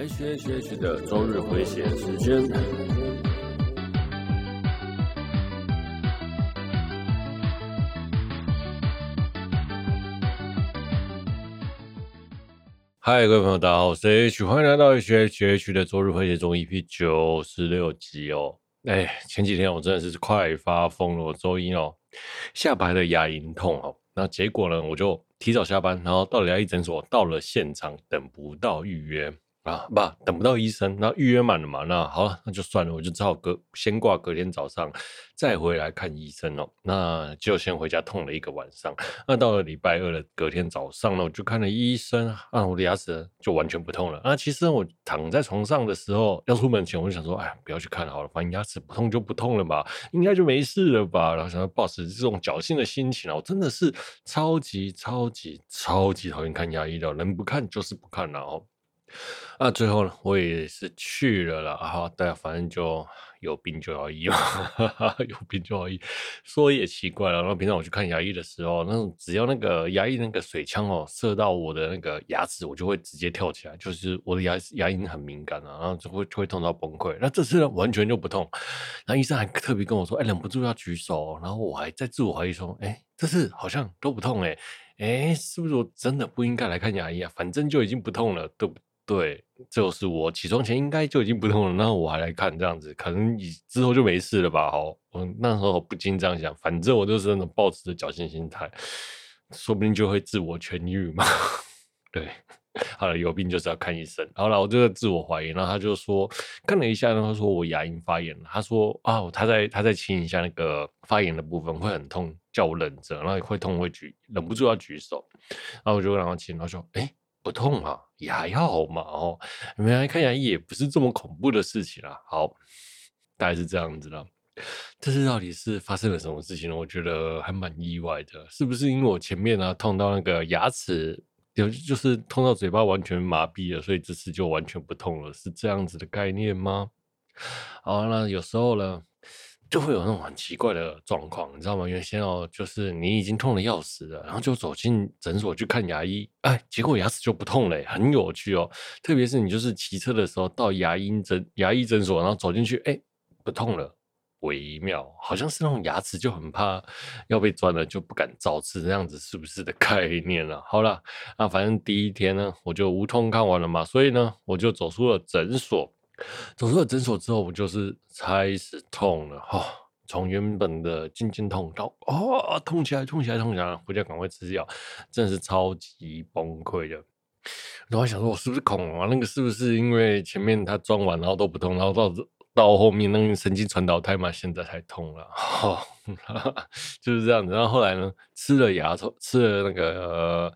H H H 的周日回血时间。嗨，各位朋友，大家好，我是 H，欢迎来到 H H H 的周日回血中 EP 九十六集哦。哎，前几天我真的是快发疯了，我周一哦，下排的牙龈痛哦，那结果呢，我就提早下班，然后到了牙医诊所，到了现场等不到预约。啊，不，等不到医生，那预约满了嘛？那好，那就算了，我就只好隔先挂，隔天早上再回来看医生哦。那就先回家痛了一个晚上。那到了礼拜二的隔天早上呢，我就看了医生啊，我的牙齿就完全不痛了。那其实我躺在床上的时候，要出门前我就想说，哎，不要去看好了，反正牙齿不痛就不痛了吧，应该就没事了吧。然后想要保持这种侥幸的心情啊，我真的是超级超级超级讨厌看牙医的，能不看就是不看了哦。那最后呢，我也是去了啦。好，大家反正就有病就要医嘛，有病就要医。说也奇怪了，然后平常我去看牙医的时候，那种只要那个牙医那个水枪哦射到我的那个牙齿，我就会直接跳起来，就是我的牙牙龈很敏感啊，然后就会就会痛到崩溃。那这次呢，完全就不痛。然后医生还特别跟我说，哎，忍不住要举手。然后我还在自我怀疑说，哎，这次好像都不痛哎，哎，是不是我真的不应该来看牙医啊？反正就已经不痛了，对不对？就是我起床前应该就已经不痛了，那我还来看这样子，可能你之后就没事了吧？好，我那时候不禁这样想，反正我就是那种抱持着侥幸心态，说不定就会自我痊愈嘛。对，好了，有病就是要看医生。好了，我就在自我怀疑，然后他就说看了一下，然后说我牙龈发炎了。他说啊，他在他在清一下那个发炎的部分会很痛，叫我忍着，然后会痛会举，忍不住要举手，然后我就让他清，他说哎。不痛 啊，也还好嘛哦，原来看牙医也不是这么恐怖的事情啊。好，大概是这样子啦。这是到底是发生了什么事情呢？我觉得还蛮意外的，是不是因为我前面呢、啊、痛到那个牙齿，有就是痛到嘴巴完全麻痹了，所以这次就完全不痛了，是这样子的概念吗？好，那有时候呢。就会有那种很奇怪的状况，你知道吗？原先哦，就是你已经痛得要死了，然后就走进诊所去看牙医，哎，结果牙齿就不痛了，很有趣哦。特别是你就是骑车的时候到牙医诊牙医诊所，然后走进去，哎，不痛了，微妙，好像是那种牙齿就很怕要被钻了，就不敢造次这样子，是不是的概念了？好了，那反正第一天呢，我就无痛看完了嘛，所以呢，我就走出了诊所。走出了诊所之后，我就是开始痛了哈，从原本的渐渐痛到哦，痛起来，痛起来，痛起来，回家赶快吃药，真的是超级崩溃的。然后想说，我是不是恐龙啊？那个是不是因为前面他装完然后都不痛，然后到到后面那个神经传导太慢，现在才痛了，哈，就是这样子。然后后来呢，吃了牙痛，吃了那个。呃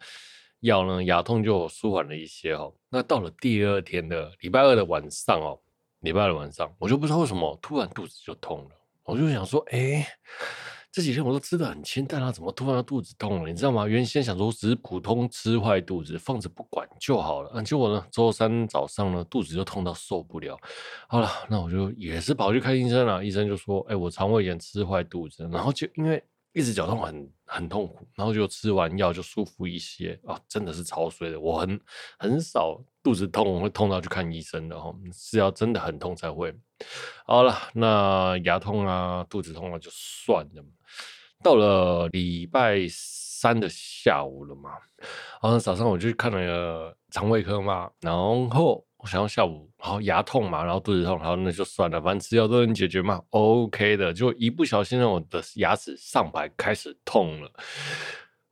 药呢，牙痛就舒缓了一些哦。那到了第二天的礼拜二的晚上哦，礼拜二的晚上，我就不知道为什么突然肚子就痛了。我就想说，哎，这几天我都吃的很清淡啊，怎么突然肚子痛了？你知道吗？原先想说只是普通吃坏肚子，放着不管就好了。结果呢，周三早上呢，肚子就痛到受不了。好了，那我就也是跑去看医生了。医生就说，哎，我肠胃炎吃坏肚子，然后就因为。一直脚痛很很痛苦，然后就吃完药就舒服一些啊，真的是超衰的。我很很少肚子痛会痛到去看医生的哈，是要真的很痛才会。好了，那牙痛啊、肚子痛啊就算了。到了礼拜三的下午了嘛，然后早上我就去看了个肠胃科嘛，然后。我想要下午，好牙痛嘛，然后肚子痛，然后那就算了，反正吃药都能解决嘛，OK 的。就一不小心让我的牙齿上排开始痛了，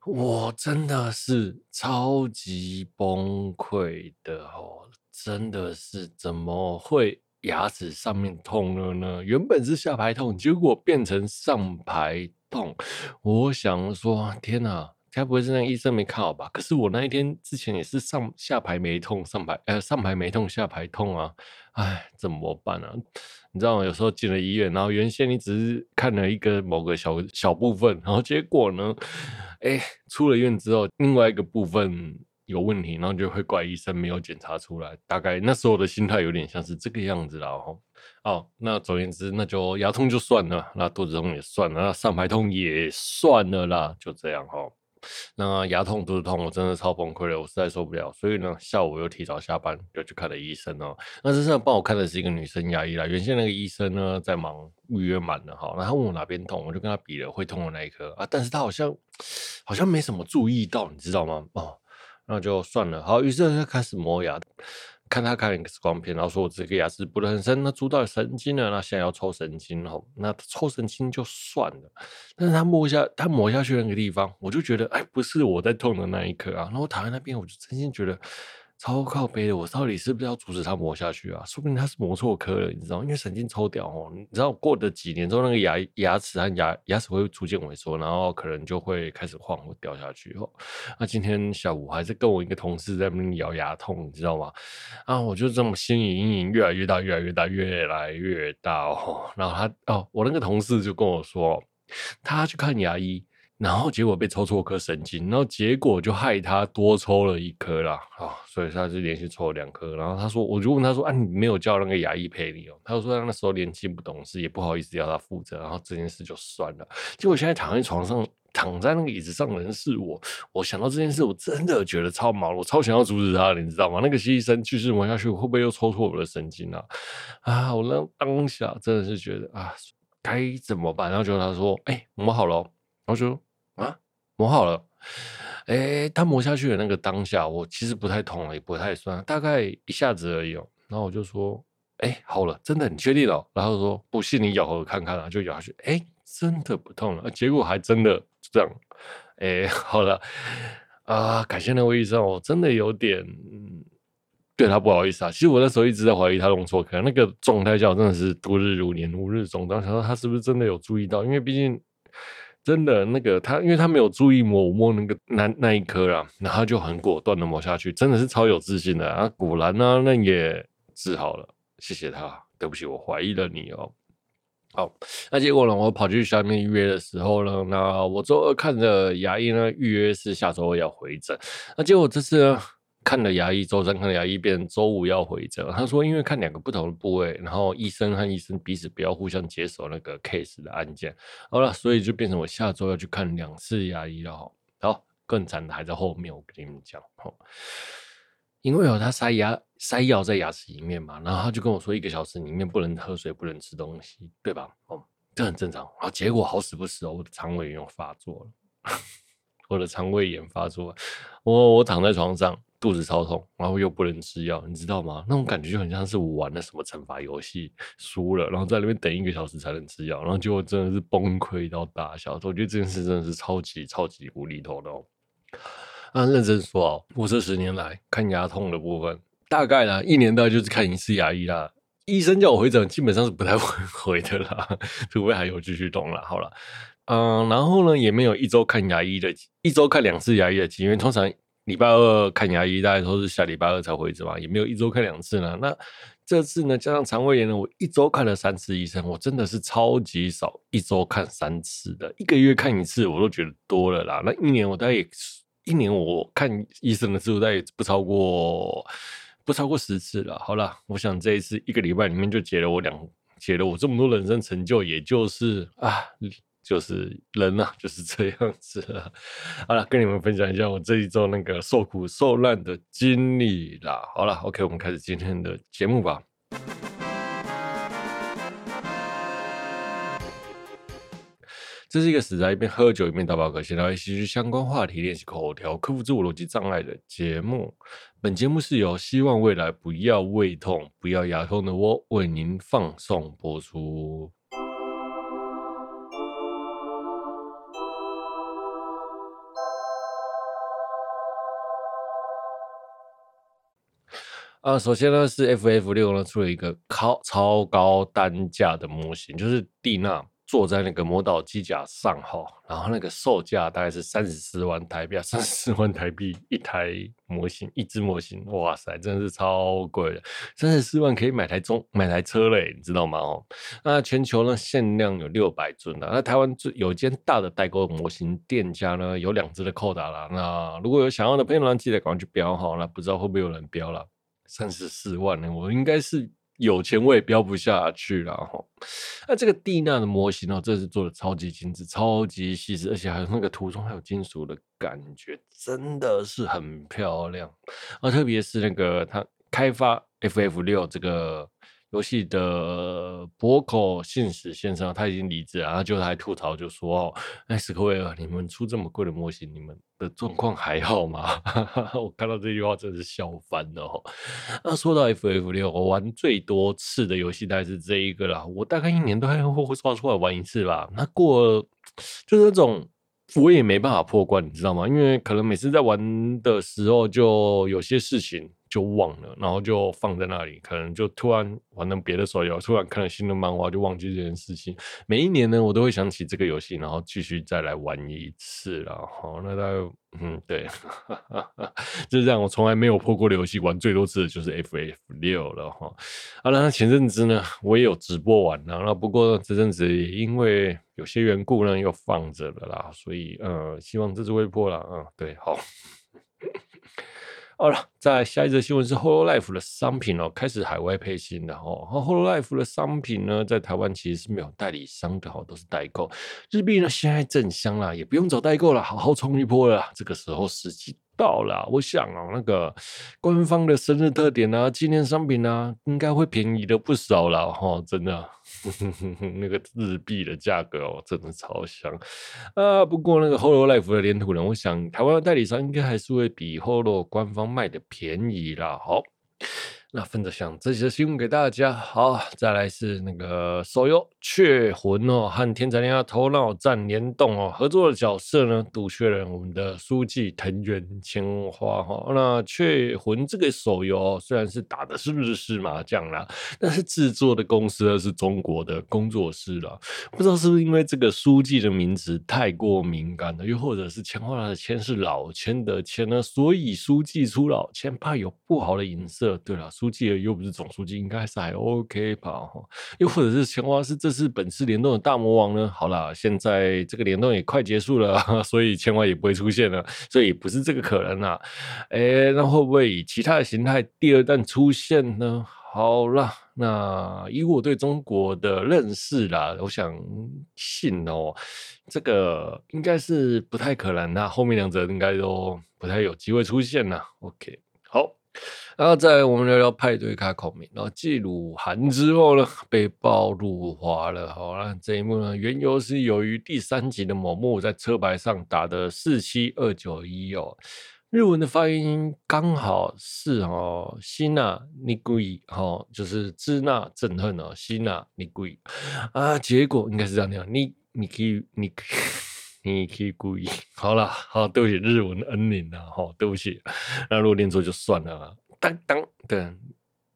我真的是超级崩溃的哦，真的是怎么会牙齿上面痛了呢？原本是下排痛，结果变成上排痛。我想说，天哪！该不会是那个医生没看好吧？可是我那一天之前也是上下排没痛，上排呃上排没痛，下排痛啊！哎，怎么办啊？你知道吗？有时候进了医院，然后原先你只是看了一个某个小小部分，然后结果呢，哎，出了院之后，另外一个部分有问题，然后就会怪医生没有检查出来。大概那时候的心态有点像是这个样子啦。哦，哦，那总言之，那就牙痛就算了，那肚子痛也算了，那上排痛也算了啦，就这样哈。那牙痛肚子痛，我真的超崩溃了，我实在受不了。所以呢，下午又提早下班，就去看了医生哦。那这次帮我看的是一个女生牙医啦，原先那个医生呢在忙，预约满了哈。然后问我哪边痛，我就跟他比了会痛的那一颗啊，但是他好像好像没什么注意到，你知道吗？哦，那就算了。好，于是他就开始磨牙。看他看 X 光片，然后说我这个牙齿补得很深，那蛀到神经了，那现在要抽神经哦，那抽神经就算了，但是他摸一下，他磨下去那个地方，我就觉得，哎，不是我在痛的那一刻啊，然后我躺在那边，我就真心觉得。超靠背的，我到底是不是要阻止他磨下去啊？说不定他是磨错颗了，你知道？因为神经抽掉哦，你知道过了几年之后，那个牙牙齿和牙牙齿会逐渐萎缩，然后可能就会开始晃或掉下去哦。那今天下午还是跟我一个同事在那边咬牙痛，你知道吗？啊，我就这么心理阴影越来越大，越来越大，越来越大哦。然后他哦，我那个同事就跟我说，他去看牙医。然后结果被抽错颗神经，然后结果就害他多抽了一颗啦啊！所以他就连续抽了两颗。然后他说，我就问他说：“啊，你没有叫那个牙医陪你哦？”他就说：“他那时候年轻不懂事，也不好意思要他负责。”然后这件事就算了。结果现在躺在床上，躺在那个椅子上的人是我。我想到这件事，我真的觉得超毛，我超想要阻止他，你知道吗？那个医生继续玩下去，会不会又抽错我的神经啊？啊！我那当下真的是觉得啊，该怎么办？然后就他说：“哎、欸，磨好了。”然后就。磨好了，哎、欸，他磨下去的那个当下，我其实不太痛了，也不太酸，大概一下子而已哦。然后我就说，哎、好了，真的，你确定了？然后说，不信你咬合看看啊，就咬下去，哎、真的不痛了。结果还真的这样，哎、好了，啊，感谢那位医生，我真的有点对他不好意思啊。其实我那时候一直在怀疑他弄错，可能那个状态下真的是度日如年，如日中当，想说他是不是真的有注意到？因为毕竟。真的那个他，因为他没有注意摸，我摸那个那那一颗啊，然后就很果断的摸下去，真的是超有自信的啊！果然呢、那也治好了，谢谢他。对不起，我怀疑了你哦。好，那结果呢，我跑去下面预约的时候呢，那我周二看的牙医呢，预约是下周要回诊，那结果这次呢。看了牙医，周三看了牙医，变周五要回诊。他说，因为看两个不同的部位，然后医生和医生彼此不要互相接手那个 case 的案件。好了，所以就变成我下周要去看两次牙医了。好，更惨的还在后面，我跟你们讲。哈，因为有他塞牙塞药在牙齿里面嘛，然后他就跟我说，一个小时里面不能喝水，不能吃东西，对吧？哦，这很正常。啊，结果好死不死哦，我的肠胃炎又发作了，我的肠胃炎发作了，我我躺在床上。肚子超痛，然后又不能吃药，你知道吗？那种感觉就很像是我玩了什么惩罚游戏输了，然后在那边等一个小时才能吃药，然后结果真的是崩溃到大笑。我觉得这件事真的是超级超级无厘头的哦。那，认真说哦，我这十年来看牙痛的部分，大概呢一年大概就是看一次牙医啦。医生叫我回诊，基本上是不太 会回的啦，除非还有继续痛了。好了，嗯，然后呢也没有一周看牙医的，一周看两次牙医的，因为通常。礼拜二看牙医，大概都是下礼拜二才回诊嘛，也没有一周看两次呢。那这次呢，加上肠胃炎呢，我一周看了三次医生，我真的是超级少，一周看三次的，一个月看一次我都觉得多了啦。那一年我大概也一年我看医生的次数大概不超过不超过十次了。好了，我想这一次一个礼拜里面就解了我两解了我这么多人生成就，也就是啊。就是人啊，就是这样子了。好了，跟你们分享一下我这一周那个受苦受难的经历啦。好了，OK，我们开始今天的节目吧。这是一个死宅一边喝酒一边打饱嗝，闲聊一些相关话题，练习口条，克服自我逻辑障碍的节目。本节目是由希望未来不要胃痛、不要牙痛的我为您放送播出。啊，首先呢是 FF 六呢出了一个超超高单价的模型，就是蒂娜坐在那个魔导机甲上哈，然后那个售价大概是三十四万台币，三十四万台币一台模型，一只模型，哇塞，真的是超贵的，三十四万可以买台中买台车嘞，你知道吗？哦，那全球呢限量有六百尊的，那台湾最有一间大的代购模型店家呢有两只的扣打了，那如果有想要的朋友呢，记得赶快去标哈，那不知道会不会有人标了。三十四万呢，我应该是有钱我也标不下去了哈。那这个蒂娜的模型哦，这是做的超级精致、超级细致，而且还有那个图中还有金属的感觉，真的是很漂亮。啊特别是那个它开发 FF 六这个。游戏的博口信使先生他已经离职了，然后就还吐槽就说：“哦，哎，史克威尔，你们出这么贵的模型，你们的状况还好吗？” 我看到这句话真是笑翻了哦。那说到 FF 六，我玩最多次的游戏大概是这一个啦，我大概一年都还会刷出来玩一次吧。那过就是那种。我也没办法破关，你知道吗？因为可能每次在玩的时候，就有些事情就忘了，然后就放在那里，可能就突然玩到别的手游，突然看了新的漫画，就忘记这件事情。每一年呢，我都会想起这个游戏，然后继续再来玩一次了。好，那大概嗯，对，就是这样。我从来没有破过的游戏，玩最多次的就是 FF 六了哈。啊，那前阵子呢，我也有直播玩然后不过这阵子因为。有些缘故呢，又放着了啦，所以呃，希望这次会破了，嗯，对，好，好了，在下一则新闻是 Hololive 的商品哦，开始海外配信了哦。Hololive 的商品呢，在台湾其实是没有代理商的哦，都是代购。日币呢，现在正香啦，也不用找代购了，好好冲一波了。这个时候时机。到了，我想啊，那个官方的生日特点啊，纪念商品啊，应该会便宜的不少了哈，真的，那个日币的价格哦，真的超香啊。不过那个 Holo Life 的黏土呢，我想台湾的代理商应该还是会比 Holo 官方卖的便宜啦。好。那分着享这些新闻给大家。好，再来是那个手游《雀魂》哦，和天才恋爱头脑战联动哦，合作的角色呢，独确认我们的书记藤原千花哈。那《雀魂》这个手游虽然是打的是日式麻将啦，但是制作的公司呢是中国的工作室啦。不知道是不是因为这个书记的名字太过敏感了，又或者是千花的千是老千的千呢，所以书记出老千怕有不好的影射。对了。书记又不是总书记，应该是还 OK 吧？又或者是千花是这次本次联动的大魔王呢？好啦，现在这个联动也快结束了，所以千花也不会出现了，所以不是这个可能啊。哎，那会不会以其他的形态第二弹出现呢？好啦，那以我对中国的认识啦，我想信哦，这个应该是不太可能，那后面两者应该都不太有机会出现啦。OK，好。然后再我们聊聊派对卡孔明，然后继鲁韩之后呢，被爆入华了。好了，这一幕呢，缘由是由于第三集的某幕在车牌上打的四七二九一哦，日文的发音刚好是哦，西纳尼贵哦，就是支那憎恨哦，西纳尼贵啊，结果应该是这样，你你可以你你可以故意 好了，好，对不起，日文的恩宁啊，好，对不起，那如果念错就算了。当当的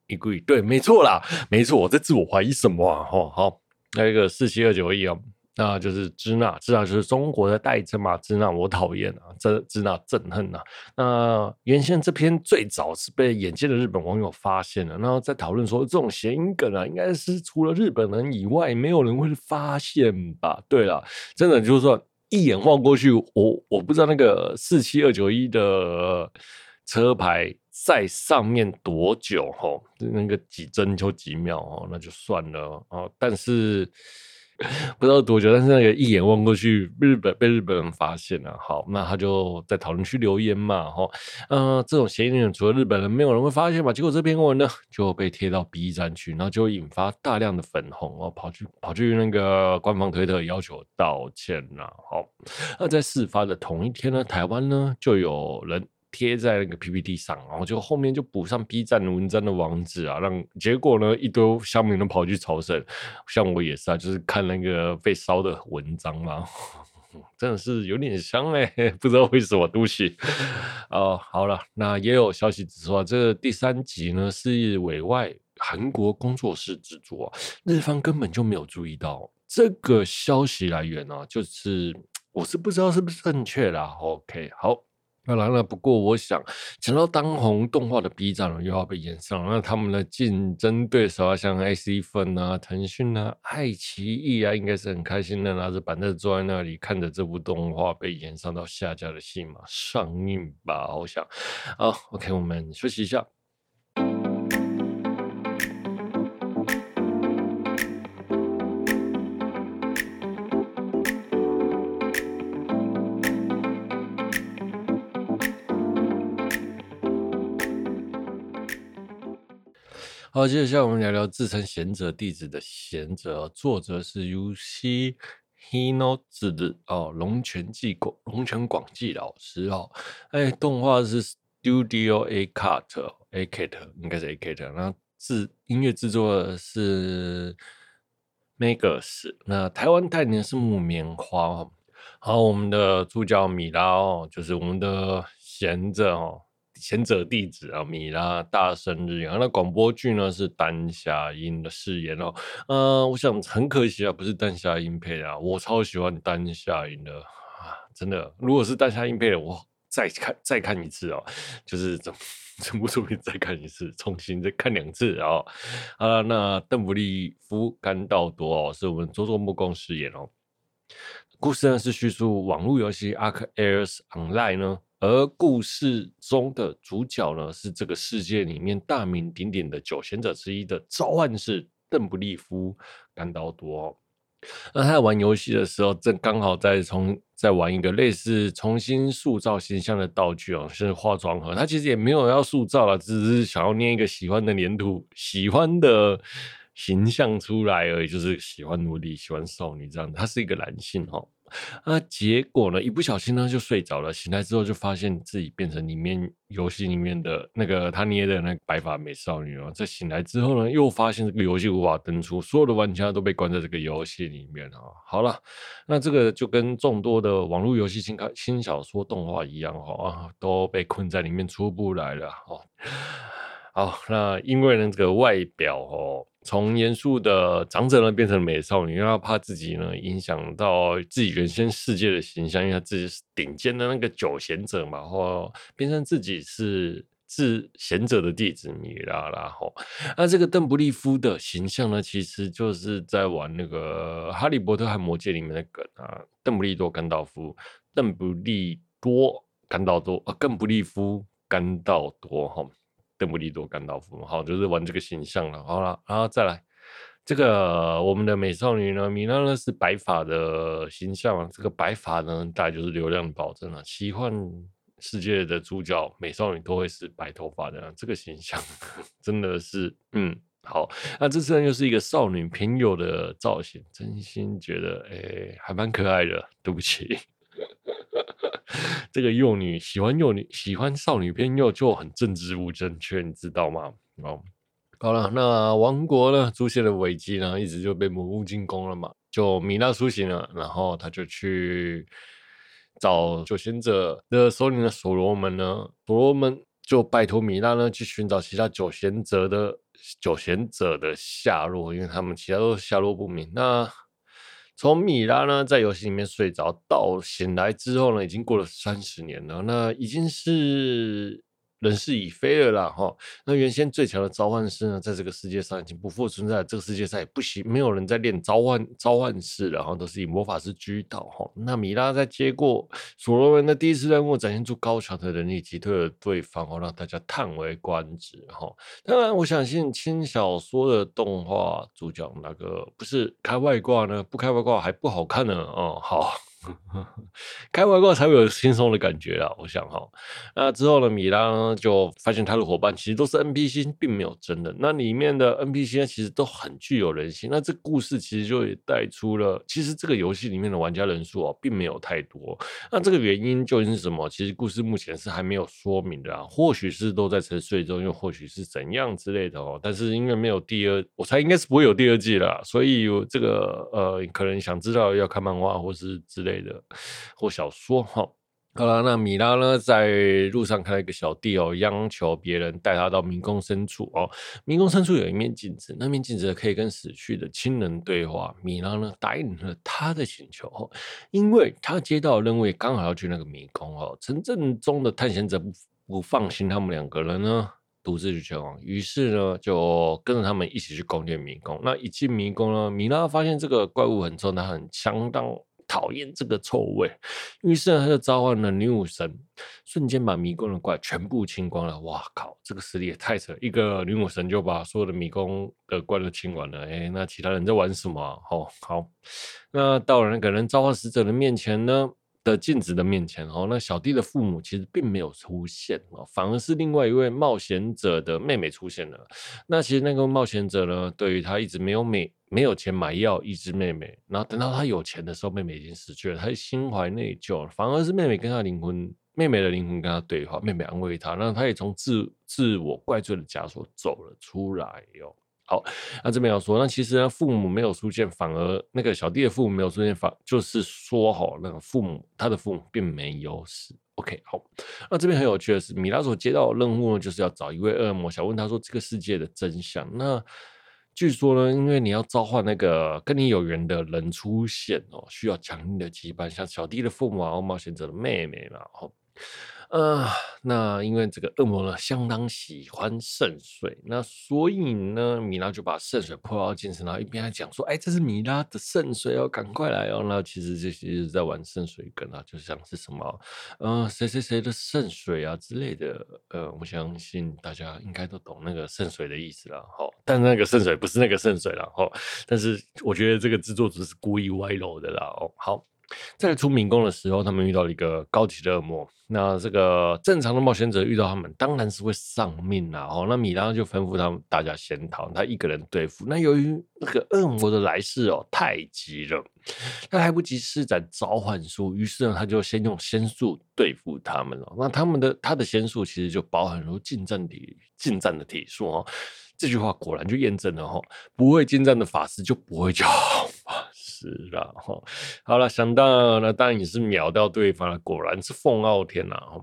一句对，没错啦，没错，我在自我怀疑什么啊？吼，好，那个四七二九一啊，那就是支那，支那就是中国的代称嘛，支那我讨厌啊，支支那憎恨啊。那原先这篇最早是被眼尖的日本网友发现了，然后在讨论说，这种谐音梗啊，应该是除了日本人以外，没有人会发现吧？对了，真的就是说，一眼望过去，我我不知道那个四七二九一的车牌。在上面多久？哦，那个几帧就几秒哦，那就算了哦。但是不知道多久，但是那个一眼望过去，日本被日本人发现了。好，那他就在讨论区留言嘛，吼，嗯，这种嫌疑人除了日本人，没有人会发现嘛？结果这篇文呢就被贴到 B 站去，然后就引发大量的粉红哦，跑去跑去那个官方推特要求道歉了。好，那在事发的同一天呢，台湾呢就有人。贴在那个 PPT 上，然后就后面就补上 B 站的文章的网址啊，让结果呢一堆乡民都跑去朝圣，像我也是啊，就是看那个被烧的文章嘛，真的是有点香哎，不知道为什么东西哦，好了，那也有消息指出啊，这个第三集呢是委外韩国工作室制作，日方根本就没有注意到这个消息来源啊，就是我是不知道是不是正确啦。OK，好。当然了，不过我想，讲到当红动画的 B 站又要被延上，那他们的竞争对手啊，像 AC 粉啊、腾讯啊、爱奇艺啊，应该是很开心的，拿着板凳坐在那里，看着这部动画被延上到下架的戏码上映吧。我想，好，OK，我们休息一下。好，接下来我们聊聊自称贤者弟子的贤者，作者是 UC Hinozu 哦，龙泉纪广龙泉广纪老师哦，哎，动画是 Studio A Cut A Cut 应该是 A Cut，那制音乐制作是 Megas，那台湾代理是木棉花哦。好，我们的主角米拉哦，就是我们的贤者哦，贤者弟子啊，米拉大生日，啊那广播剧呢是丹霞音的饰演哦，嗯、我想很可惜啊，不是丹霞音配的啊，我超喜欢丹霞音的啊，真的，如果是丹霞音配的，我再看再看一次哦，就是整整部作品再看一次，重新再看两次哦，啊，那邓布利夫甘道多哦，是我们佐佐木工饰演哦。故事呢是叙述网络游戏《Ark Airs Online》呢，而故事中的主角呢是这个世界里面大名鼎鼎的九贤者之一的召唤师邓布利夫甘道多。那他在玩游戏的时候，正刚好在从在玩一个类似重新塑造形象的道具哦，是化妆盒。他其实也没有要塑造了，只是想要捏一个喜欢的黏土，喜欢的。形象出来而已，就是喜欢奴隶、喜欢少女这样。他是一个男性哦，那结果呢，一不小心呢就睡着了，醒来之后就发现自己变成里面游戏里面的那个他捏的那个白发美少女哦。在醒来之后呢，又发现这个游戏无法登出，所有的玩家都被关在这个游戏里面啊。好了，那这个就跟众多的网络游戏新开新小说动画一样哈啊，都被困在里面出不来了哦。好，那因为呢这个外表哦。从严肃的长者呢变成美少女，因为她怕自己呢影响到自己原先世界的形象，因为她自己是顶尖的那个九贤者嘛，或变成自己是智贤者的弟子米拉啦。吼，那这个邓布利夫的形象呢，其实就是在玩那个《哈利波特》和《魔戒》里面的梗啊，邓布利多甘道夫，邓布利多甘道多啊，邓布利夫甘道多哈。邓布利多甘道夫，好，就是玩这个形象了。好了，然后再来这个我们的美少女呢，米娜呢是白发的形象，这个白发呢，大概就是流量保证了。奇幻世界的主角美少女都会是白头发的，这个形象 真的是，嗯，好。那这次呢又是一个少女偏右的造型，真心觉得，哎、还蛮可爱的。对不起。这个幼女喜欢幼女，喜欢少女偏右就很政治不正确，你知道吗？哦，好了，那王国呢出现了危机呢，一直就被魔物进攻了嘛。就米娜苏醒了，然后他就去找九贤者的首领的所罗门呢，所罗门就拜托米娜呢去寻找其他九贤者的九贤者的下落，因为他们其他都下落不明。那从米拉呢在游戏里面睡着到醒来之后呢，已经过了三十年了，那已经是。人事已非了啦，哈。那原先最强的召唤师呢，在这个世界上已经不复存在。这个世界上也不行，没有人在练召唤召唤师了，哈，都是以魔法师居道，哈。那米拉在接过所罗门的第一次任务，展现出高强的能力，击退了对方，哦，让大家叹为观止，哈。当然，我相信轻小说的动画主角那个不是开外挂呢，不开外挂还不好看呢，哦，好。开外挂才会有轻松的感觉啊！我想哈，那之后呢，米拉呢就发现他的伙伴其实都是 NPC，并没有真的。那里面的 NPC 呢，其实都很具有人性。那这故事其实就也带出了，其实这个游戏里面的玩家人数哦，并没有太多。那这个原因究竟是什么？其实故事目前是还没有说明的啊。或许是都在沉睡中，又或许是怎样之类的哦。但是因为没有第二，我猜应该是不会有第二季了。所以这个呃，可能想知道要看漫画或是之类的。或小说哈，好了，那米拉呢，在路上看到一个小弟哦，央求别人带他到迷宫深处哦。迷宫深处有一面镜子，那面镜子可以跟死去的亲人对话。米拉呢，答应了他的请求哦，因为他接到任务，刚好要去那个迷宫哦。城镇中的探险者不不放心他们两个人呢，独自去前往，于是呢，就跟着他们一起去攻略迷宫。那一进迷宫呢，米拉发现这个怪物很重，他很相当。讨厌这个臭味，于是呢，他就召唤了女武神，瞬间把迷宫的怪全部清光了。哇靠，这个实力也太扯！一个女武神就把所有的迷宫的怪都清完了。哎，那其他人在玩什么？哦，好，那到了那个人召唤使者的面前呢，的镜子的面前哦，那小弟的父母其实并没有出现哦，反而是另外一位冒险者的妹妹出现了。那其实那个冒险者呢，对于他一直没有美没有钱买药医治妹妹，然后等到他有钱的时候，妹妹已经死去了，他心怀内疚，反而是妹妹跟他灵魂，妹妹的灵魂跟他对话，妹妹安慰他，让他也从自自我怪罪的枷锁走了出来哟。好，那这边要说，那其实呢，父母没有出现，反而那个小弟的父母没有出现，反就是说，哈，那个父母他的父母并没有死。OK，好，那这边很有趣的是，米拉所接到的任务呢，就是要找一位恶魔，想问他说这个世界的真相。那据说呢，因为你要召唤那个跟你有缘的人出现哦，需要强硬的羁绊，像小弟的父母啊，冒险者的妹妹嘛，哦。呃，那因为这个恶魔呢，相当喜欢圣水，那所以呢，米拉就把圣水泼到镜子，然后一边还讲说：“哎，这是米拉的圣水哦，赶快来哦！”那其实这些是在玩圣水梗啊，就像是什么，呃，谁谁谁的圣水啊之类的。呃，我相信大家应该都懂那个圣水的意思了，哈。但那个圣水不是那个圣水了，哈。但是我觉得这个制作组是故意歪楼的啦，哦，好。在出民工的时候，他们遇到了一个高级的恶魔。那这个正常的冒险者遇到他们，当然是会丧命啦。哦，那米拉就吩咐他们大家先逃，他一个人对付。那由于那个恶魔的来势哦太急了，他来不及施展召唤术，于是呢，他就先用仙术对付他们了。那他们的他的仙术其实就包含如近战体近战的体术哦。这句话果然就验证了哈，不会近战的法师就不会叫 是了哈。好了，想到那当然也是秒掉对方了，果然是凤傲天呐哈。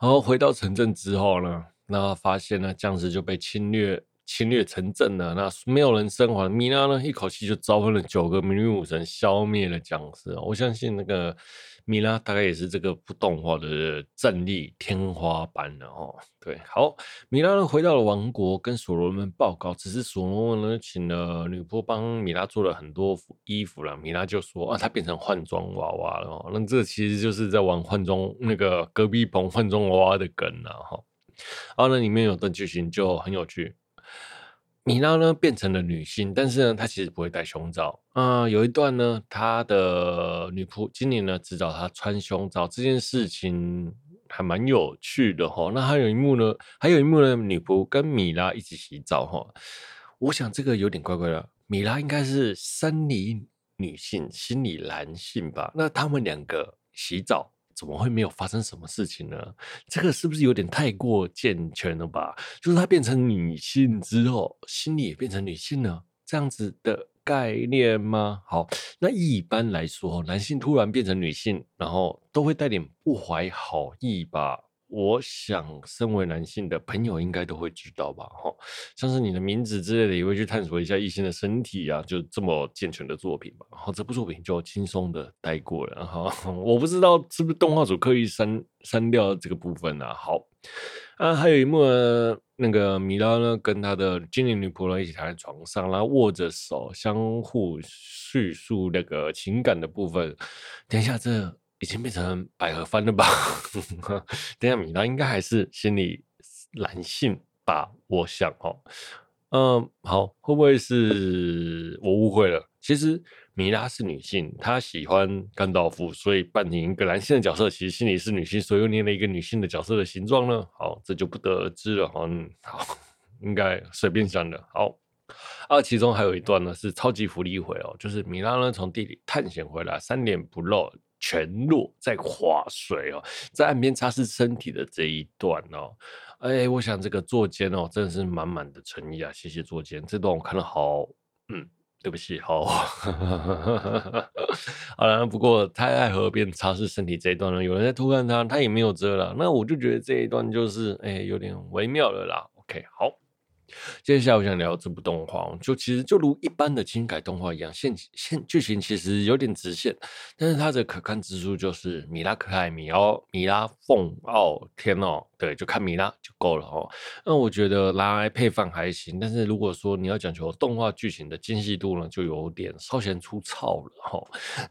然后回到城镇之后呢，那发现呢将士就被侵略。侵略城镇了，那没有人生还。米拉呢，一口气就召唤了九个女武神，消灭了僵尸。我相信那个米拉大概也是这个不动画的战力天花板了哦。对，好，米拉呢回到了王国，跟所罗门报告。只是所罗门呢请了女仆帮米拉做了很多衣服了。米拉就说啊，她变成换装娃娃了。哦，那这其实就是在玩换装那个隔壁棚换装娃娃的梗了哈。然后呢，里面有段剧情就很有趣。米拉呢变成了女性，但是呢，她其实不会戴胸罩。啊、有一段呢，她的女仆精灵呢指导她穿胸罩，这件事情还蛮有趣的哈。那还有一幕呢，还有一幕呢，女仆跟米拉一起洗澡哈。我想这个有点怪怪的，米拉应该是生理女性，心理男性吧？那他们两个洗澡。怎么会没有发生什么事情呢？这个是不是有点太过健全了吧？就是她变成女性之后，心理也变成女性了，这样子的概念吗？好，那一般来说，男性突然变成女性，然后都会带点不怀好意吧。我想，身为男性的朋友应该都会知道吧，哈，像是你的名字之类的，也会去探索一下异性的身体啊，就这么健全的作品吧。然后这部作品就轻松的带过了，哈，我不知道是不是动画组刻意删删掉这个部分啊。好，啊，还有一幕呢，那个米拉呢，跟他的精灵女仆呢一起躺在床上，然后握着手，相互叙述那个情感的部分。等一下，这。已经变成百合番了吧？等下米拉应该还是心理男性吧？我想哦，嗯，好，会不会是我误会了？其实米拉是女性，她喜欢甘道夫，所以扮演一个男性的角色，其实心里是女性，所以又捏了一个女性的角色的形状呢？好，这就不得而知了。嗯，好，应该随便想的。好，啊，其中还有一段呢是超级福利回哦，就是米拉呢从地里探险回来，三点不露。全裸在划水哦，在岸边擦拭身体的这一段哦，哎，我想这个作监哦，真的是满满的诚意啊！谢谢作监，这段我看了好，嗯，对不起，好，好了，不过太爱河边擦拭身体这一段呢，有人在偷看他，他也没有遮了，那我就觉得这一段就是哎，有点微妙了啦。OK，好。接下来我想聊这部动画，就其实就如一般的轻改动画一样，现现剧情其实有点直线，但是它的可看之处就是米拉可爱，米奥米拉凤傲天哦。对，就看米拉就够了哦。那我觉得拿来配饭还行，但是如果说你要讲求动画剧情的精细度呢，就有点稍显粗糙了哈、哦。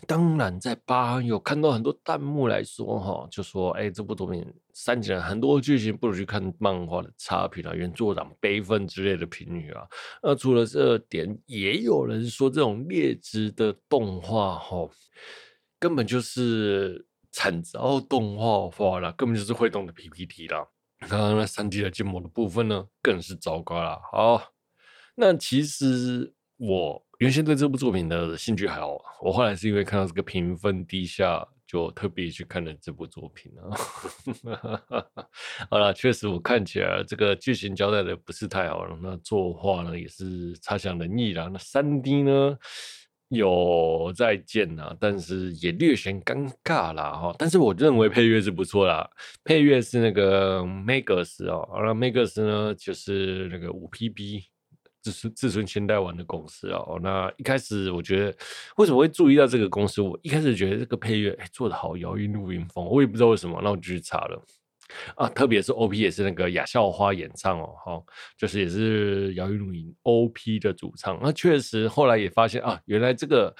当然，在巴有看到很多弹幕来说哈、哦，就说哎，这部作品删减很多剧情，不如去看漫画的差评啊，原作党悲愤之类的评语啊。那除了这点，也有人说这种劣质的动画哈、哦，根本就是。惨遭动画化了，根本就是会动的 PPT 啦。刚刚那三 D 的建模的部分呢，更是糟糕了。好，那其实我原先对这部作品的兴趣还好，我后来是因为看到这个评分低下。就特别去看了这部作品啊，好了，确实我看起来这个剧情交代的不是太好了，那作画呢也是差强人意啦，那三 D 呢有在建呐，但是也略显尴尬啦哈，但是我认为配乐是不错啦，配乐是那个 Megas 哦，好了 Megas 呢就是那个五 PB。自尊自尊千代丸的公司哦，那一开始我觉得为什么会注意到这个公司？我一开始觉得这个配乐哎做的好，摇曳露营风，我也不知道为什么，那我就去查了啊，特别是 OP 也是那个雅笑花演唱哦，哈，就是也是摇曳露营 OP 的主唱，那确实后来也发现啊，原来这个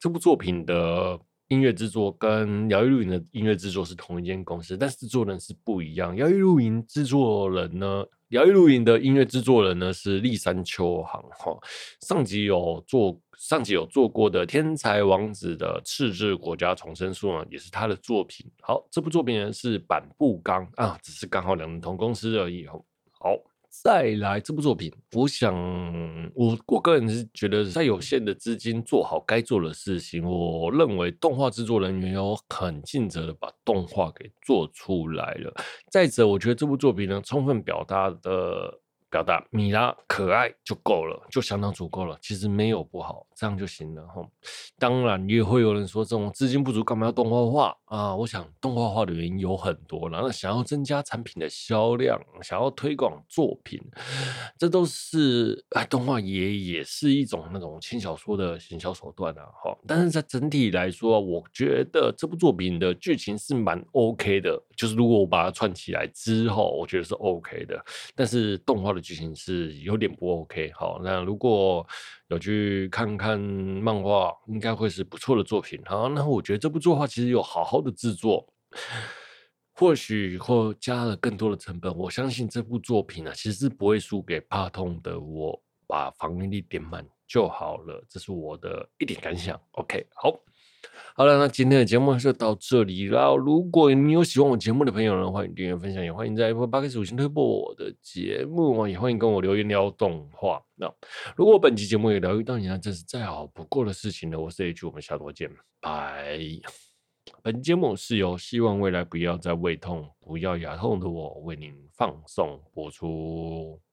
这部作品的。音乐制作跟摇曳露营的音乐制作是同一间公司，但是制作人是不一样。摇曳露营制作人呢，摇曳露营的音乐制作人呢是立山秋行哈。上集有做，上集有做过的《天才王子》的赤日国家重生术呢，也是他的作品。好，这部作品呢是板部刚啊，只是刚好两人同公司而已哦。好。再来这部作品，我想我我个人是觉得，在有限的资金做好该做的事情，我认为动画制作人员有很尽责的把动画给做出来了。再者，我觉得这部作品呢，充分表达的。表达米拉可爱就够了，就相当足够了。其实没有不好，这样就行了哈。当然也会有人说，这种资金不足干嘛要动画化啊？我想动画化的原因有很多，然后想要增加产品的销量，想要推广作品，这都是啊，动画也也是一种那种轻小说的行销手段啊。哈，但是在整体来说，我觉得这部作品的剧情是蛮 OK 的，就是如果我把它串起来之后，我觉得是 OK 的。但是动画的剧情是有点不 OK，好，那如果有去看看漫画，应该会是不错的作品。好，那我觉得这部作画其实有好好的制作，或许或加了更多的成本，我相信这部作品、啊，其实是不会输给怕痛的。我把防御力点满就好了，这是我的一点感想。OK，好。好了，那今天的节目就到这里了。如果你有喜欢我节目的朋友呢，欢迎订阅分享，也欢迎在 Apple p o d c a s 五星推播我的节目，也欢迎跟我留言聊动画。那如果本期节目也疗愈到你，那真是再好不过的事情了。我是 H，我们下周见，拜。本节目是由希望未来不要再胃痛、不要牙痛的我为您放送播出。